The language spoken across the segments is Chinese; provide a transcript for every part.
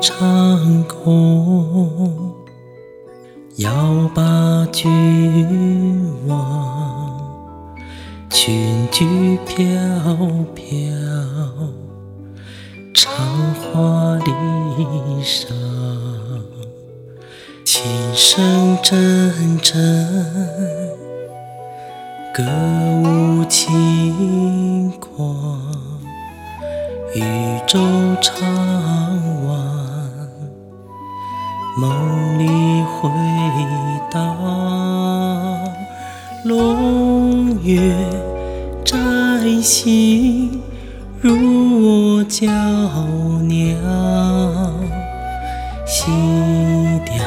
长空，要把君望，裙裾飘飘，长花篱上，琴声阵阵。歌舞轻狂，渔舟长，梦里回荡。龙月摘星，入我娇娘。细调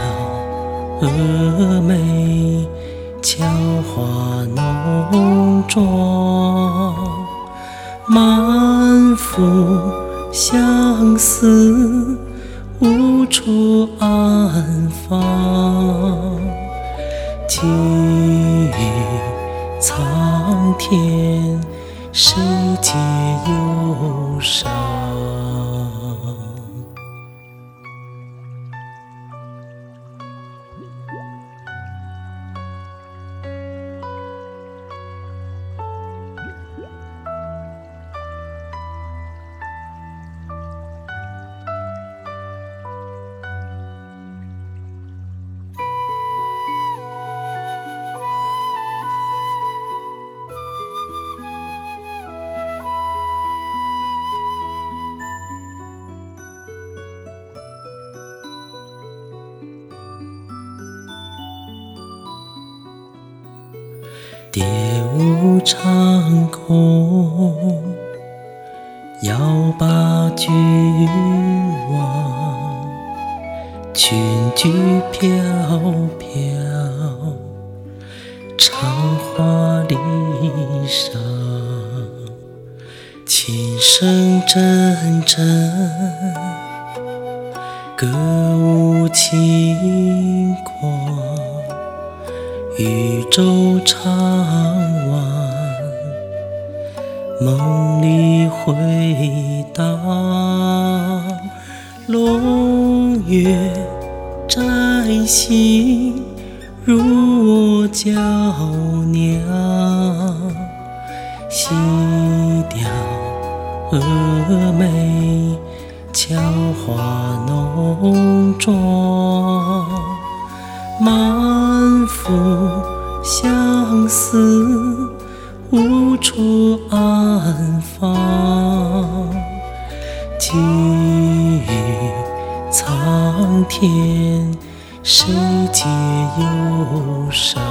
蛾眉。俏花浓妆，满腹相思无处安放，寄苍天，谁解忧伤？蝶舞长空，遥把君望。群菊飘飘，长花篱上，琴声阵阵，歌舞轻狂。渔舟长晚，梦里回荡。龙月摘星，入我娇娘。细调蛾眉，俏花浓妆。满腹相思无处安放，寄予苍天，谁解忧伤？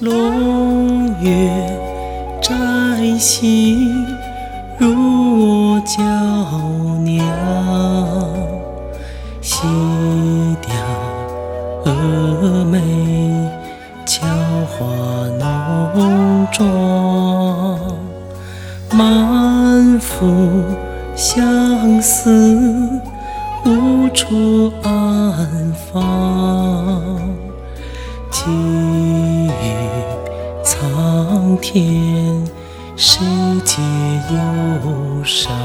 龙月摘星，入我娇娘。花浓妆，满腹相思无处安放，寄予苍天，谁解忧伤？